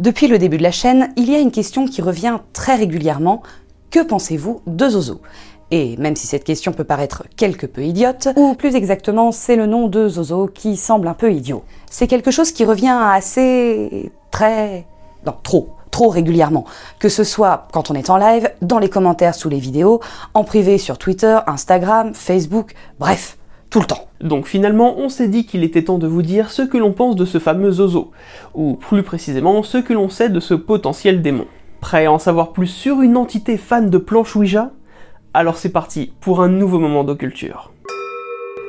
Depuis le début de la chaîne, il y a une question qui revient très régulièrement. Que pensez-vous de Zozo? Et même si cette question peut paraître quelque peu idiote, ou plus exactement, c'est le nom de Zozo qui semble un peu idiot. C'est quelque chose qui revient assez... très... non, trop trop régulièrement, que ce soit quand on est en live, dans les commentaires sous les vidéos, en privé sur Twitter, Instagram, Facebook, bref, tout le temps. Donc finalement, on s'est dit qu'il était temps de vous dire ce que l'on pense de ce fameux Zozo, ou plus précisément ce que l'on sait de ce potentiel démon. Prêt à en savoir plus sur une entité fan de planche Ouija? Alors c'est parti pour un nouveau moment d'occulture.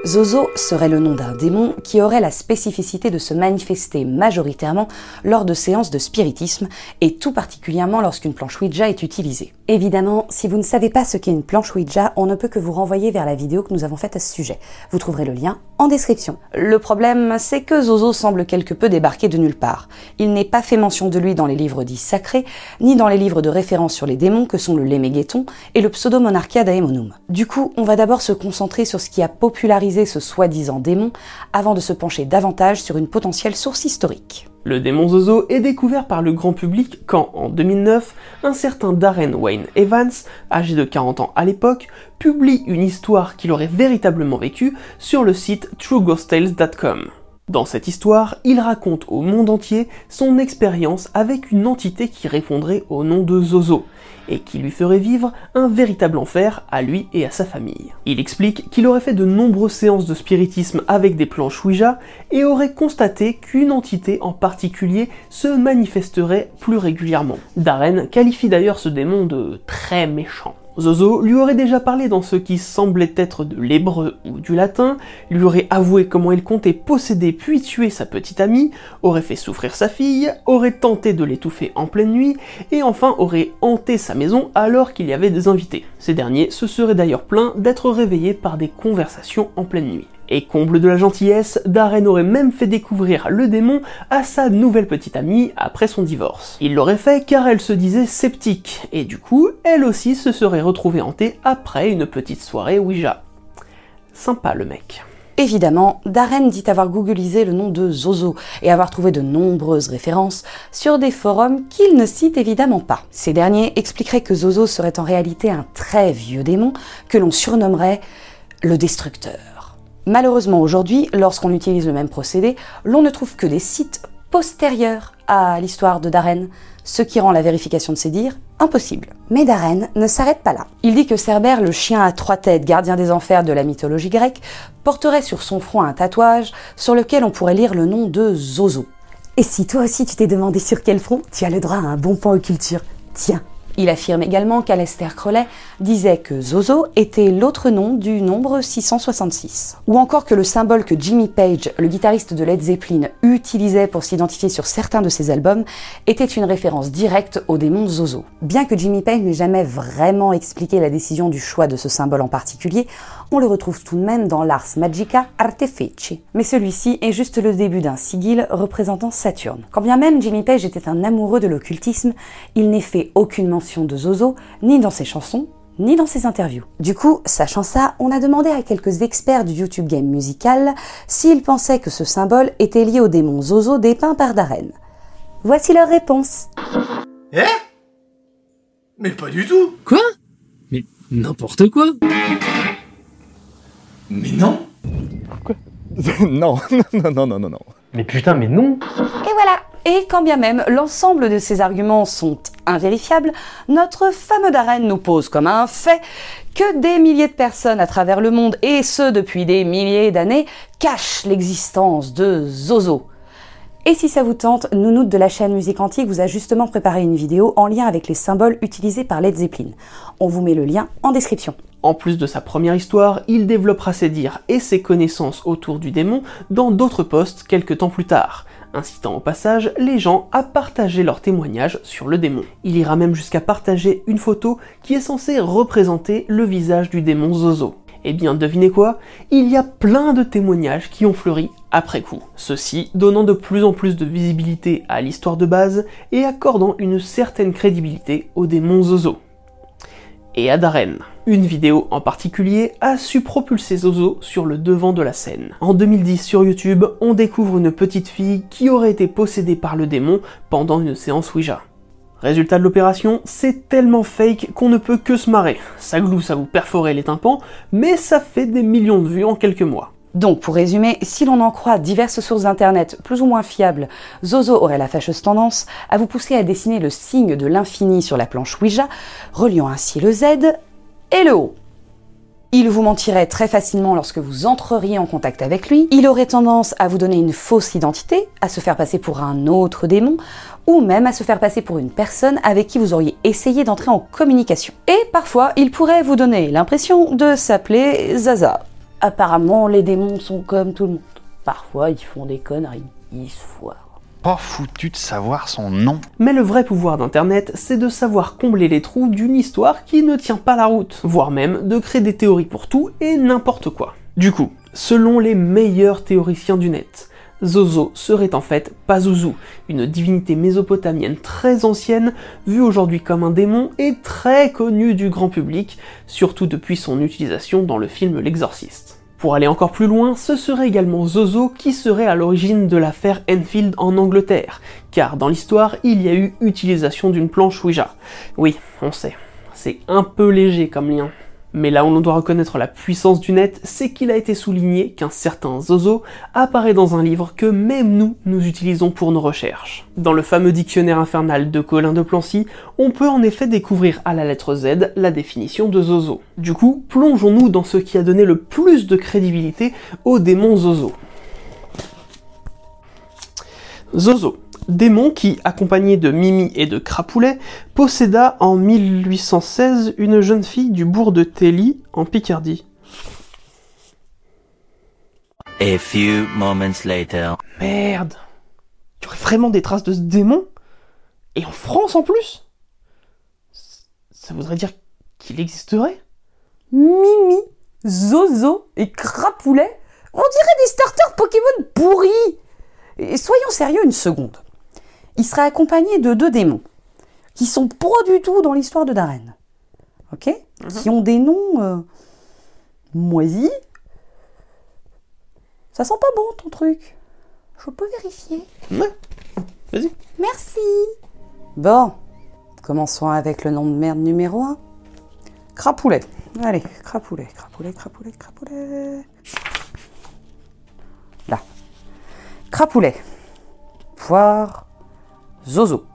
Zozo serait le nom d'un démon qui aurait la spécificité de se manifester majoritairement lors de séances de spiritisme et tout particulièrement lorsqu'une planche Ouija est utilisée. Évidemment, si vous ne savez pas ce qu'est une planche Ouija, on ne peut que vous renvoyer vers la vidéo que nous avons faite à ce sujet. Vous trouverez le lien en description. Le problème, c'est que Zozo semble quelque peu débarquer de nulle part. Il n'est pas fait mention de lui dans les livres dits sacrés, ni dans les livres de référence sur les démons que sont le Lémégéton et le Pseudomonarchia Daemonum. Du coup, on va d'abord se concentrer sur ce qui a popularisé ce soi-disant démon avant de se pencher davantage sur une potentielle source historique. Le démon Zozo est découvert par le grand public quand, en 2009, un certain Darren Wayne Evans, âgé de 40 ans à l'époque, publie une histoire qu'il aurait véritablement vécue sur le site trueghosttales.com. Dans cette histoire, il raconte au monde entier son expérience avec une entité qui répondrait au nom de Zozo, et qui lui ferait vivre un véritable enfer à lui et à sa famille. Il explique qu'il aurait fait de nombreuses séances de spiritisme avec des planches Ouija et aurait constaté qu'une entité en particulier se manifesterait plus régulièrement. Darren qualifie d'ailleurs ce démon de très méchant. Zozo lui aurait déjà parlé dans ce qui semblait être de l'hébreu ou du latin, lui aurait avoué comment il comptait posséder puis tuer sa petite amie, aurait fait souffrir sa fille, aurait tenté de l'étouffer en pleine nuit, et enfin aurait hanté sa maison alors qu'il y avait des invités. Ces derniers se seraient d'ailleurs plaints d'être réveillés par des conversations en pleine nuit. Et comble de la gentillesse, Darren aurait même fait découvrir le démon à sa nouvelle petite amie après son divorce. Il l'aurait fait car elle se disait sceptique, et du coup, elle aussi se serait retrouvée hantée après une petite soirée Ouija. Sympa le mec. Évidemment, Darren dit avoir googlisé le nom de Zozo et avoir trouvé de nombreuses références sur des forums qu'il ne cite évidemment pas. Ces derniers expliqueraient que Zozo serait en réalité un très vieux démon que l'on surnommerait le Destructeur. Malheureusement aujourd'hui, lorsqu'on utilise le même procédé, l'on ne trouve que des sites postérieurs à l'histoire de Darren, ce qui rend la vérification de ses dires impossible. Mais Darren ne s'arrête pas là. Il dit que Cerbère, le chien à trois têtes, gardien des enfers de la mythologie grecque, porterait sur son front un tatouage sur lequel on pourrait lire le nom de Zozo. Et si toi aussi tu t'es demandé sur quel front, tu as le droit à un bon point culture. Tiens, il affirme également qu'Alester Crowley disait que Zozo était l'autre nom du nombre 666. Ou encore que le symbole que Jimmy Page, le guitariste de Led Zeppelin, utilisait pour s'identifier sur certains de ses albums était une référence directe au démon Zozo. Bien que Jimmy Page n'ait jamais vraiment expliqué la décision du choix de ce symbole en particulier, on le retrouve tout de même dans l'Ars Magica Artefici. Mais celui-ci est juste le début d'un sigil représentant Saturne. Quand bien même Jimmy Page était un amoureux de l'occultisme, il n'est fait aucune mention de Zozo, ni dans ses chansons, ni dans ses interviews. Du coup, sachant ça, on a demandé à quelques experts du YouTube game musical s'ils pensaient que ce symbole était lié au démon Zozo dépeint par Darren. Voici leur réponse. Eh? Mais pas du tout Quoi? Mais n'importe quoi Mais non non, non, non, non, non, non. Mais putain, mais non Et voilà Et quand bien même l'ensemble de ces arguments sont invérifiables, notre fameux Darren nous pose comme un fait que des milliers de personnes à travers le monde, et ce depuis des milliers d'années, cachent l'existence de Zozo. Et si ça vous tente, Nounoute de la chaîne Musique Antique vous a justement préparé une vidéo en lien avec les symboles utilisés par Led Zeppelin. On vous met le lien en description. En plus de sa première histoire, il développera ses dires et ses connaissances autour du démon dans d'autres posts quelques temps plus tard, incitant au passage les gens à partager leurs témoignages sur le démon. Il ira même jusqu'à partager une photo qui est censée représenter le visage du démon Zozo. Eh bien, devinez quoi? Il y a plein de témoignages qui ont fleuri après coup. Ceci donnant de plus en plus de visibilité à l'histoire de base et accordant une certaine crédibilité au démon Zozo. Et à Darren. Une vidéo en particulier a su propulser Zozo sur le devant de la scène. En 2010 sur YouTube, on découvre une petite fille qui aurait été possédée par le démon pendant une séance Ouija. Résultat de l'opération, c'est tellement fake qu'on ne peut que se marrer. Ça glousse à vous perforer les tympans, mais ça fait des millions de vues en quelques mois. Donc, pour résumer, si l'on en croit diverses sources internet plus ou moins fiables, Zozo aurait la fâcheuse tendance à vous pousser à dessiner le signe de l'infini sur la planche Ouija, reliant ainsi le Z et le O. Il vous mentirait très facilement lorsque vous entreriez en contact avec lui, il aurait tendance à vous donner une fausse identité, à se faire passer pour un autre démon, ou même à se faire passer pour une personne avec qui vous auriez essayé d'entrer en communication. Et parfois, il pourrait vous donner l'impression de s'appeler Zaza. Apparemment, les démons sont comme tout le monde. Parfois, ils font des conneries, ils se foirent. Pas foutu de savoir son nom. Mais le vrai pouvoir d'Internet, c'est de savoir combler les trous d'une histoire qui ne tient pas la route, voire même de créer des théories pour tout et n'importe quoi. Du coup, selon les meilleurs théoriciens du net, Zozo serait en fait Pazuzu, une divinité mésopotamienne très ancienne, vue aujourd'hui comme un démon et très connue du grand public, surtout depuis son utilisation dans le film L'Exorciste. Pour aller encore plus loin, ce serait également Zozo qui serait à l'origine de l'affaire Enfield en Angleterre, car dans l'histoire, il y a eu utilisation d'une planche Ouija. Oui, on sait, c'est un peu léger comme lien. Mais là où l'on doit reconnaître la puissance du net, c'est qu'il a été souligné qu'un certain Zozo apparaît dans un livre que même nous, nous utilisons pour nos recherches. Dans le fameux dictionnaire infernal de Colin de Plancy, on peut en effet découvrir à la lettre Z la définition de Zozo. Du coup, plongeons-nous dans ce qui a donné le plus de crédibilité au démon Zozo. Zozo, démon qui, accompagné de Mimi et de Crapoulet, posséda en 1816 une jeune fille du bourg de Telly, en Picardie. A few moments later. Merde. Il y aurait vraiment des traces de ce démon? Et en France en plus? Ça voudrait dire qu'il existerait? Mimi, Zozo et Crapoulet On dirait des starters Pokémon pourris. Et soyons sérieux une seconde il serait accompagné de deux démons qui sont pas du tout dans l'histoire de Darren. Ok? Qui ont des noms euh, moisis. Ça sent pas bon ton truc. Je peux vérifier? Ouais. Vas-y. Merci. Bon, commençons avec le nom de merde numéro 1. Crapoulet. Allez, crapoulet, crapoulet, crapoulet, crapoulet. Là. Crapoulet. Poire. Zozo.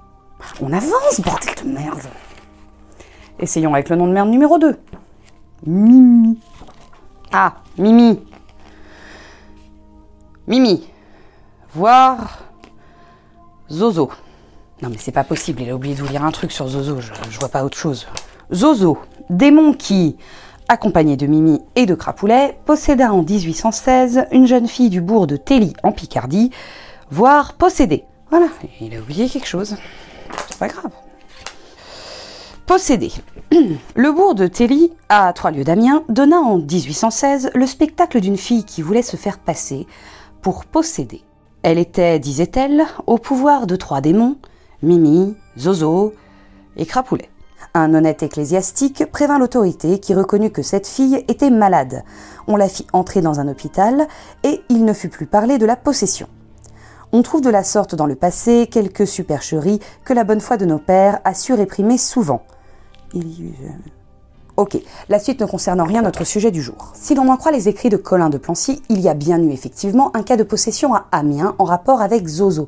On avance, bordel de merde. Essayons avec le nom de merde numéro 2. Mimi. Ah, Mimi. Mimi. Voir. Zozo. Non mais c'est pas possible, il a oublié de vous lire un truc sur Zozo, je, vois pas autre chose. Zozo, démon qui, accompagné de Mimi et de Crapoulet, posséda en 1816 une jeune fille du bourg de Telly en Picardie, voire possédée. Voilà, il a oublié quelque chose. C'est pas grave. Possédé. Le bourg de Telly, à trois lieues d'Amiens, donna en 1816 le spectacle d'une fille qui voulait se faire passer pour posséder. Elle était, disait-elle, au pouvoir de trois démons, Mimi, Zozo et Crapoulet. Un honnête ecclésiastique prévint l'autorité qui reconnut que cette fille était malade. On la fit entrer dans un hôpital et il ne fut plus parlé de la possession. On trouve de la sorte dans le passé quelques supercheries que la bonne foi de nos pères a su réprimer souvent. Il y eut... euh, Ok, la suite ne concerne en rien notre sujet du jour. Si l'on en croit les écrits de Colin de Plancy, il y a bien eu effectivement un cas de possession à Amiens en rapport avec Zozo.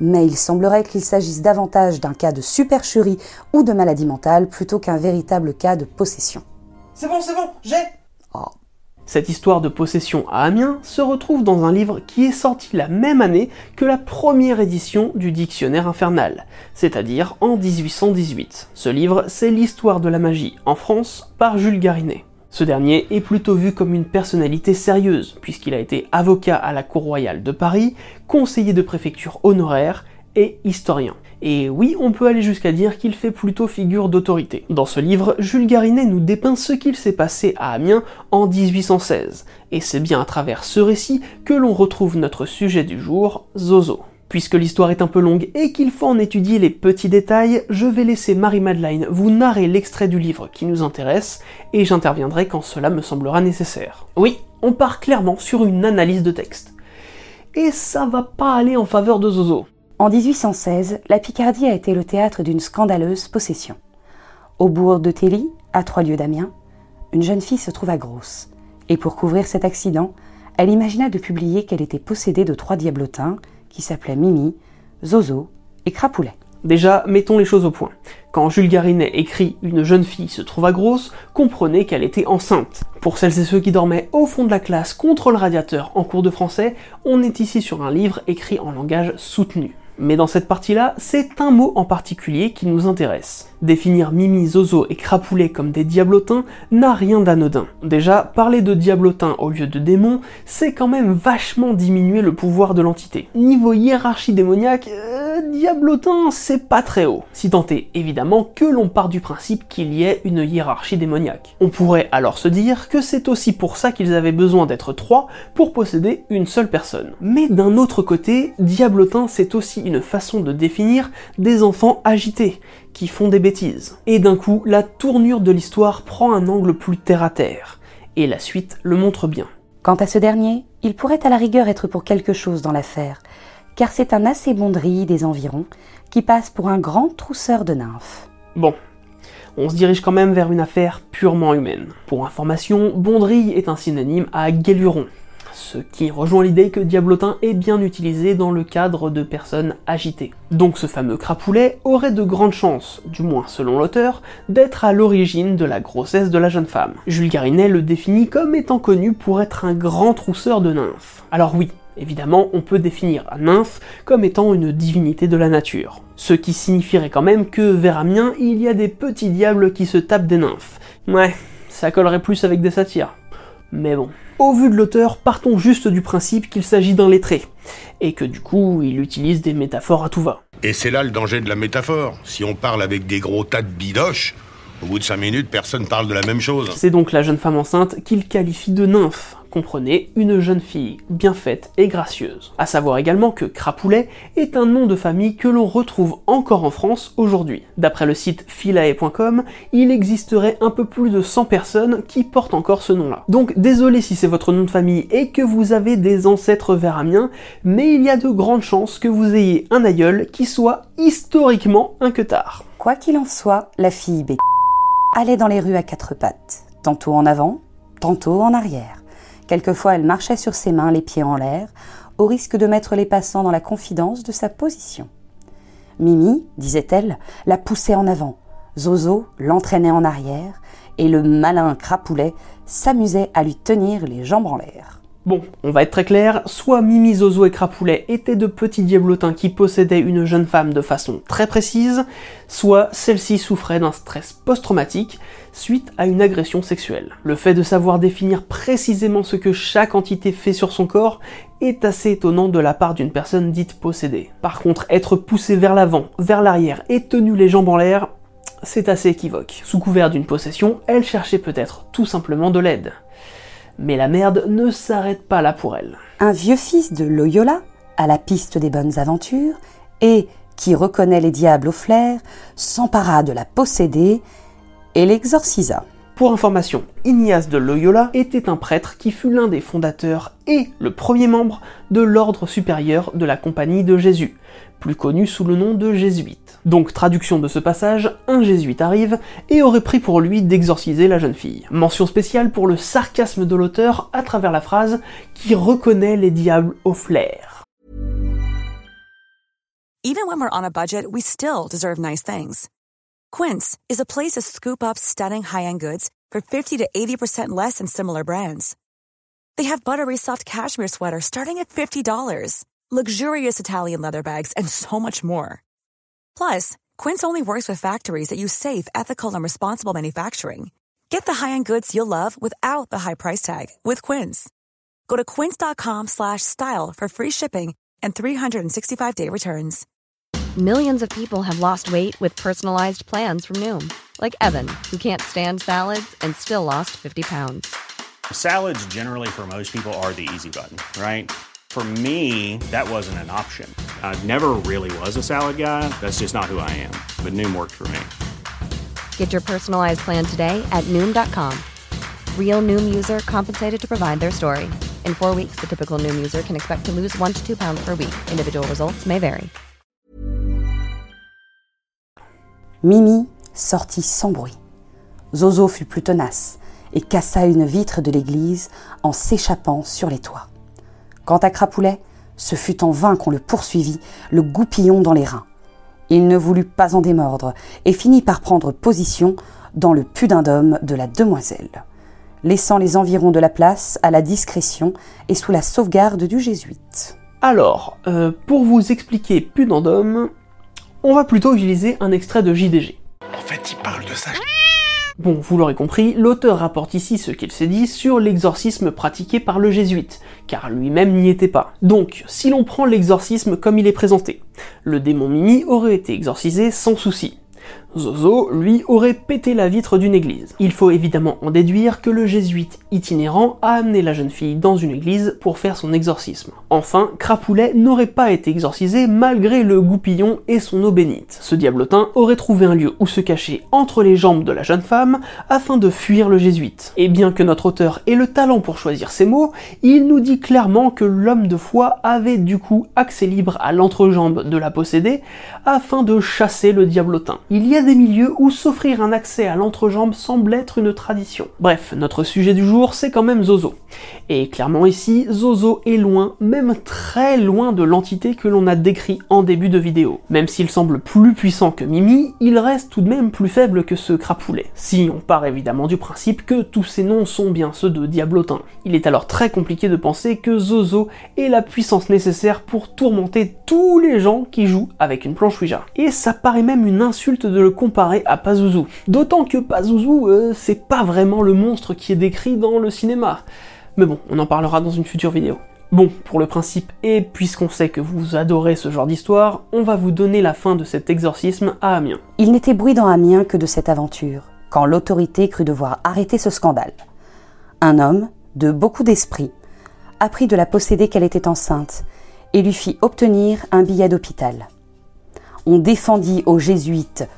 Mais il semblerait qu'il s'agisse davantage d'un cas de supercherie ou de maladie mentale plutôt qu'un véritable cas de possession. C'est bon, c'est bon, j'ai Cette histoire de possession à Amiens se retrouve dans un livre qui est sorti la même année que la première édition du Dictionnaire infernal, c'est-à-dire en 1818. Ce livre, c'est l'histoire de la magie en France par Jules Garinet. Ce dernier est plutôt vu comme une personnalité sérieuse, puisqu'il a été avocat à la Cour royale de Paris, conseiller de préfecture honoraire et historien. Et oui, on peut aller jusqu'à dire qu'il fait plutôt figure d'autorité. Dans ce livre, Jules Garinet nous dépeint ce qu'il s'est passé à Amiens en 1816, et c'est bien à travers ce récit que l'on retrouve notre sujet du jour, Zozo. Puisque l'histoire est un peu longue et qu'il faut en étudier les petits détails, je vais laisser Marie-Madeleine vous narrer l'extrait du livre qui nous intéresse, et j'interviendrai quand cela me semblera nécessaire. Oui, on part clairement sur une analyse de texte. Et ça va pas aller en faveur de Zozo. En 1816, la Picardie a été le théâtre d'une scandaleuse possession. Au bourg de Telly, à trois lieues d'Amiens, une jeune fille se trouva grosse. Et pour couvrir cet accident, elle imagina de publier qu'elle était possédée de trois diablotins qui s'appelaient Mimi, Zozo et Crapoulet. Déjà, mettons les choses au point. Quand Jules Garinet écrit Une jeune fille se trouva grosse, comprenez qu'elle était enceinte. Pour celles et ceux qui dormaient au fond de la classe contre le radiateur en cours de français, on est ici sur un livre écrit en langage soutenu. Mais dans cette partie-là, c'est un mot en particulier qui nous intéresse. Définir Mimi, Zozo et Crapoulet comme des diablotins n'a rien d'anodin. Déjà, parler de diablotins au lieu de démons, c'est quand même vachement diminuer le pouvoir de l'entité. Niveau hiérarchie démoniaque, euh, diablotin, c'est pas très haut. Si tant est évidemment que l'on part du principe qu'il y ait une hiérarchie démoniaque. On pourrait alors se dire que c'est aussi pour ça qu'ils avaient besoin d'être trois pour posséder une seule personne. Mais d'un autre côté, diablotin c'est aussi une façon de définir des enfants agités, qui font des bêtises. Et d'un coup, la tournure de l'histoire prend un angle plus terre à terre. Et la suite le montre bien. Quant à ce dernier, il pourrait à la rigueur être pour quelque chose dans l'affaire, car c'est un assez bon drille des environs qui passe pour un grand trousseur de nymphes. Bon, on se dirige quand même vers une affaire purement humaine. Pour information, Bondrille est un synonyme à guéluron, ce qui rejoint l'idée que diablotin est bien utilisé dans le cadre de personnes agitées. Donc ce fameux crapoulet aurait de grandes chances, du moins selon l'auteur, d'être à l'origine de la grossesse de la jeune femme. Jules Garinet le définit comme étant connu pour être un grand trousseur de nymphes. Alors oui, Évidemment, on peut définir un nymphe comme étant une divinité de la nature. Ce qui signifierait quand même que vers Amiens, il y a des petits diables qui se tapent des nymphes. Ouais, ça collerait plus avec des satyres. Mais bon. Au vu de l'auteur, partons juste du principe qu'il s'agit d'un lettré, et que du coup, il utilise des métaphores à tout va. Et c'est là le danger de la métaphore. Si on parle avec des gros tas de bidoches, au bout de cinq minutes, personne parle de la même chose. C'est donc la jeune femme enceinte qu'il qualifie de nymphe, comprenez une jeune fille bien faite et gracieuse. À savoir également que Crapoulet est un nom de famille que l'on retrouve encore en France aujourd'hui. D'après le site philae.com, il existerait un peu plus de 100 personnes qui portent encore ce nom-là. Donc désolé si c'est votre nom de famille et que vous avez des ancêtres vers Amiens, mais il y a de grandes chances que vous ayez un aïeul qui soit historiquement un queutard. Quoi qu'il en soit, la fille B allait dans les rues à quatre pattes, tantôt en avant, tantôt en arrière. Quelquefois, elle marchait sur ses mains, les pieds en l'air, au risque de mettre les passants dans la confidence de sa position. Mimi, disait-elle, la poussait en avant, Zozo l'entraînait en arrière, et le malin crapoulet s'amusait à lui tenir les jambes en l'air. Bon, on va être très clair, soit Mimi, Zozo et Crapoulet étaient de petits diablotins qui possédaient une jeune femme de façon très précise, soit celle-ci souffrait d'un stress post-traumatique suite à une agression sexuelle. Le fait de savoir définir précisément ce que chaque entité fait sur son corps est assez étonnant de la part d'une personne dite possédée. Par contre, être poussé vers l'avant, vers l'arrière et tenu les jambes en l'air, c'est assez équivoque. Sous couvert d'une possession, elle cherchait peut-être tout simplement de l'aide. Mais la merde ne s'arrête pas là pour elle. Un vieux fils de Loyola, à la piste des bonnes aventures, et qui reconnaît les diables au flair, s'empara de la posséder et l'exorcisa. Pour information, Ignace de Loyola était un prêtre qui fut l'un des fondateurs et le premier membre de l'ordre supérieur de la Compagnie de Jésus, plus connu sous le nom de jésuite. Donc traduction de ce passage, un jésuite arrive et aurait pris pour lui d'exorciser la jeune fille. Mention spéciale pour le sarcasme de l'auteur à travers la phrase qui reconnaît les diables au flair. Even when we're on a budget, we still deserve nice things. Quince is a place to scoop up stunning high-end goods for 50 to 80% less than similar brands. They have buttery soft cashmere sweaters starting at $50, luxurious Italian leather bags, and so much more. Plus, Quince only works with factories that use safe, ethical, and responsible manufacturing. Get the high-end goods you'll love without the high price tag with Quince. Go to quince.com slash style for free shipping and 365-day returns. Millions of people have lost weight with personalized plans from Noom, like Evan, who can't stand salads and still lost 50 pounds. Salads, generally, for most people, are the easy button, right? For me, that wasn't an option. I never really was a salad guy. That's just not who I am. But Noom worked for me. Get your personalized plan today at Noom.com. Real Noom user compensated to provide their story. In four weeks, the typical Noom user can expect to lose one to two pounds per week. Individual results may vary. Mimi sortit sans bruit. Zozo fut plus tenace et cassa une vitre de l'église en s'échappant sur les toits. Quant à Crapoulet, ce fut en vain qu'on le poursuivit, le goupillon dans les reins. Il ne voulut pas en démordre et finit par prendre position dans le pudendum de la demoiselle, laissant les environs de la place à la discrétion et sous la sauvegarde du jésuite. Alors, euh, pour vous expliquer pudendum, on va plutôt utiliser un extrait de JDG. En fait, il parle de ça. Bon, vous l'aurez compris, l'auteur rapporte ici ce qu'il s'est dit sur l'exorcisme pratiqué par le jésuite, car lui-même n'y était pas. Donc, si l'on prend l'exorcisme comme il est présenté, le démon Mimi aurait été exorcisé sans souci. Zozo, lui, aurait pété la vitre d'une église. Il faut évidemment en déduire que le jésuite itinérant a amené la jeune fille dans une église pour faire son exorcisme. Enfin, Crapoulet n'aurait pas été exorcisé malgré le goupillon et son eau bénite. Ce diablotin aurait trouvé un lieu où se cacher entre les jambes de la jeune femme afin de fuir le jésuite. Et bien que notre auteur ait le talent pour choisir ses mots, il nous dit clairement que l'homme de foi avait du coup accès libre à l'entrejambe de la possédée afin de chasser le diablotin. Il y des milieux où s'offrir un accès à l'entrejambe semble être une tradition. Bref, notre sujet du jour, c'est quand même Zozo. Et clairement ici, Zozo est loin, même très loin de l'entité que l'on a décrit en début de vidéo. Même s'il semble plus puissant que Mimi, il reste tout de même plus faible que ce crapoulet. Si on part évidemment du principe que tous ces noms sont bien ceux de Diablotin. Il est alors très compliqué de penser que Zozo ait la puissance nécessaire pour tourmenter tous les gens qui jouent avec une planche Ouija. Et ça paraît même une insulte de le comparer à Pazuzu. D'autant que Pazuzu, euh, c'est pas vraiment le monstre qui est décrit dans le cinéma. Mais bon, on en parlera dans une future vidéo. Bon, pour le principe, et puisqu'on sait que vous adorez ce genre d'histoire, on va vous donner la fin de cet exorcisme à Amiens. Il n'était bruit dans Amiens que de cette aventure, quand l'autorité crut devoir arrêter ce scandale. Un homme, de beaucoup d'esprit, apprit de la posséder qu'elle était enceinte et lui fit obtenir un billet d'hôpital. On défendit aux jésuites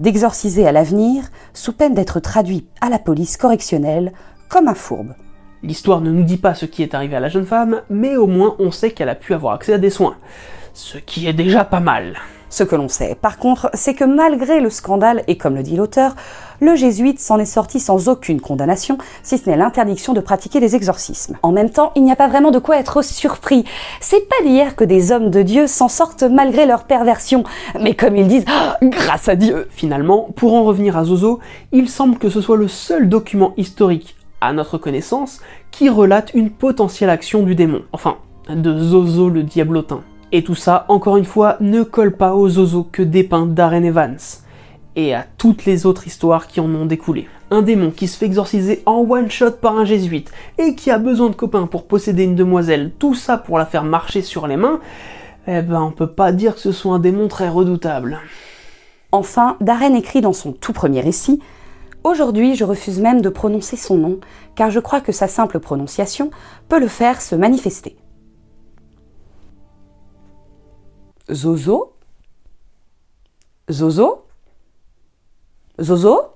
d'exorciser à l'avenir sous peine d'être traduit à la police correctionnelle comme un fourbe. L'histoire ne nous dit pas ce qui est arrivé à la jeune femme, mais au moins on sait qu'elle a pu avoir accès à des soins. Ce qui est déjà pas mal. Ce que l'on sait, par contre, c'est que malgré le scandale, et comme le dit l'auteur, le jésuite s'en est sorti sans aucune condamnation, si ce n'est l'interdiction de pratiquer des exorcismes. En même temps, il n'y a pas vraiment de quoi être surpris. C'est pas d'hier que des hommes de Dieu s'en sortent malgré leur perversion, mais comme ils disent, ah, grâce à Dieu. Finalement, pour en revenir à Zozo, il semble que ce soit le seul document historique, à notre connaissance, qui relate une potentielle action du démon. Enfin, de Zozo le diablotin. Et tout ça, encore une fois, ne colle pas aux Zozo que dépeint Darren Evans, et à toutes les autres histoires qui en ont découlé. Un démon qui se fait exorciser en one shot par un jésuite, et qui a besoin de copains pour posséder une demoiselle, tout ça pour la faire marcher sur les mains, eh ben on peut pas dire que ce soit un démon très redoutable. Enfin, Darren écrit dans son tout premier récit Aujourd'hui, je refuse même de prononcer son nom, car je crois que sa simple prononciation peut le faire se manifester. so so, so so, so so.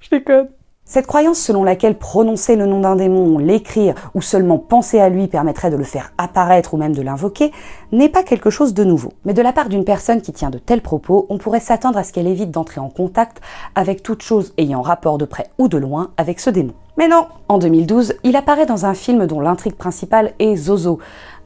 Schnickern. Cette croyance selon laquelle prononcer le nom d'un démon, l'écrire ou seulement penser à lui permettrait de le faire apparaître ou même de l'invoquer n'est pas quelque chose de nouveau. Mais de la part d'une personne qui tient de tels propos, on pourrait s'attendre à ce qu'elle évite d'entrer en contact avec toute chose ayant rapport de près ou de loin avec ce démon. Mais non En 2012, il apparaît dans un film dont l'intrigue principale est Zozo,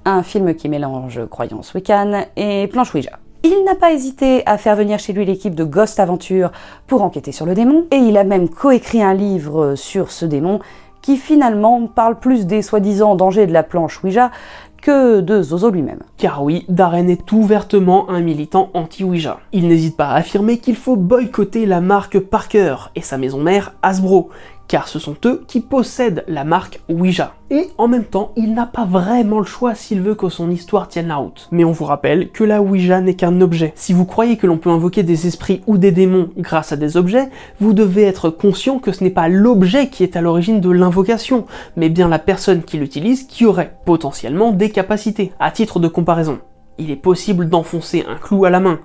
un film qui mélange croyance Wiccan et planche Ouija. Il n'a pas hésité à faire venir chez lui l'équipe de Ghost Aventure pour enquêter sur le démon, et il a même coécrit un livre sur ce démon qui finalement parle plus des soi-disant dangers de la planche Ouija que de Zozo lui-même. Car oui, Darren est ouvertement un militant anti-Ouija. Il n'hésite pas à affirmer qu'il faut boycotter la marque Parker et sa maison mère Hasbro, car ce sont eux qui possèdent la marque Ouija. Et en même temps, il n'a pas vraiment le choix s'il veut que son histoire tienne la route. Mais on vous rappelle que la Ouija n'est qu'un objet. Si vous croyez que l'on peut invoquer des esprits ou des démons grâce à des objets, vous devez être conscient que ce n'est pas l'objet qui est à l'origine de l'invocation, mais bien la personne qui l'utilise qui aurait potentiellement des capacités. À titre de comparaison, il est possible d'enfoncer un clou à la main,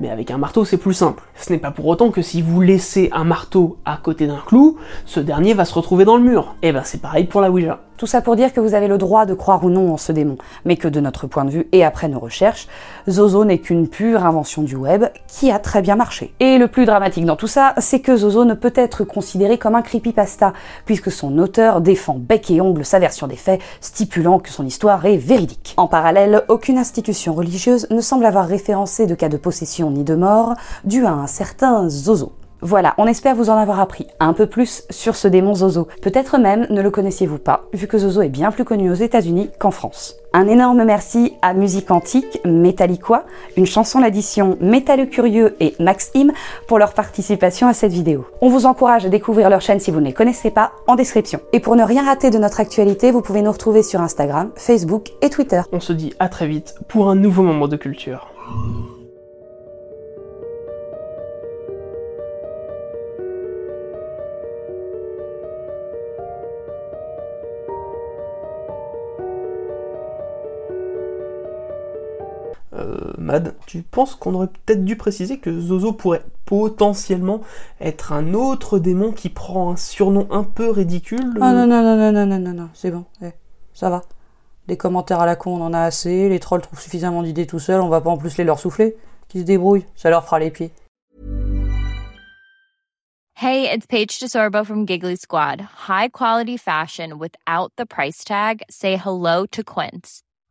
mais avec un marteau c'est plus simple. Ce n'est pas pour autant que si vous laissez un marteau à côté d'un clou, ce dernier va se retrouver dans le mur. Et ben c'est pareil pour la Ouija. Tout ça pour dire que vous avez le droit de croire ou non en ce démon, mais que de notre point de vue et après nos recherches, Zozo n'est qu'une pure invention du web qui a très bien marché. Et le plus dramatique dans tout ça, c'est que Zozo ne peut être considéré comme un creepypasta, puisque son auteur défend bec et ongle sa version des faits, stipulant que son histoire est véridique. En parallèle, aucune institution religieuse ne semble avoir référencé de cas de possession ni de mort dû à un certain Zozo. Voilà, on espère vous en avoir appris un peu plus sur ce démon Zozo. Peut-être même ne le connaissiez-vous pas, vu que Zozo est bien plus connu aux États-Unis qu'en France. Un énorme merci à Musique Antique, Metalliqua, une chanson d'addition Métal Curieux et Max Im pour leur participation à cette vidéo. On vous encourage à découvrir leur chaîne si vous ne les connaissez pas en description. Et pour ne rien rater de notre actualité, vous pouvez nous retrouver sur Instagram, Facebook et Twitter. On se dit à très vite pour un nouveau moment de culture. tu penses qu'on aurait peut-être dû préciser que Zozo pourrait potentiellement être un autre démon qui prend un surnom un peu ridicule Ah non, non, non, non, non, non, non, non. c'est bon, eh, ça va. Des commentaires à la con, on en a assez, les trolls trouvent suffisamment d'idées tout seuls, on va pas en plus les leur souffler. Qui se débrouillent, ça leur fera les pieds. Hey, it's Paige DeSorbo from Giggly Squad. High quality fashion without the price tag. Say hello to Quince.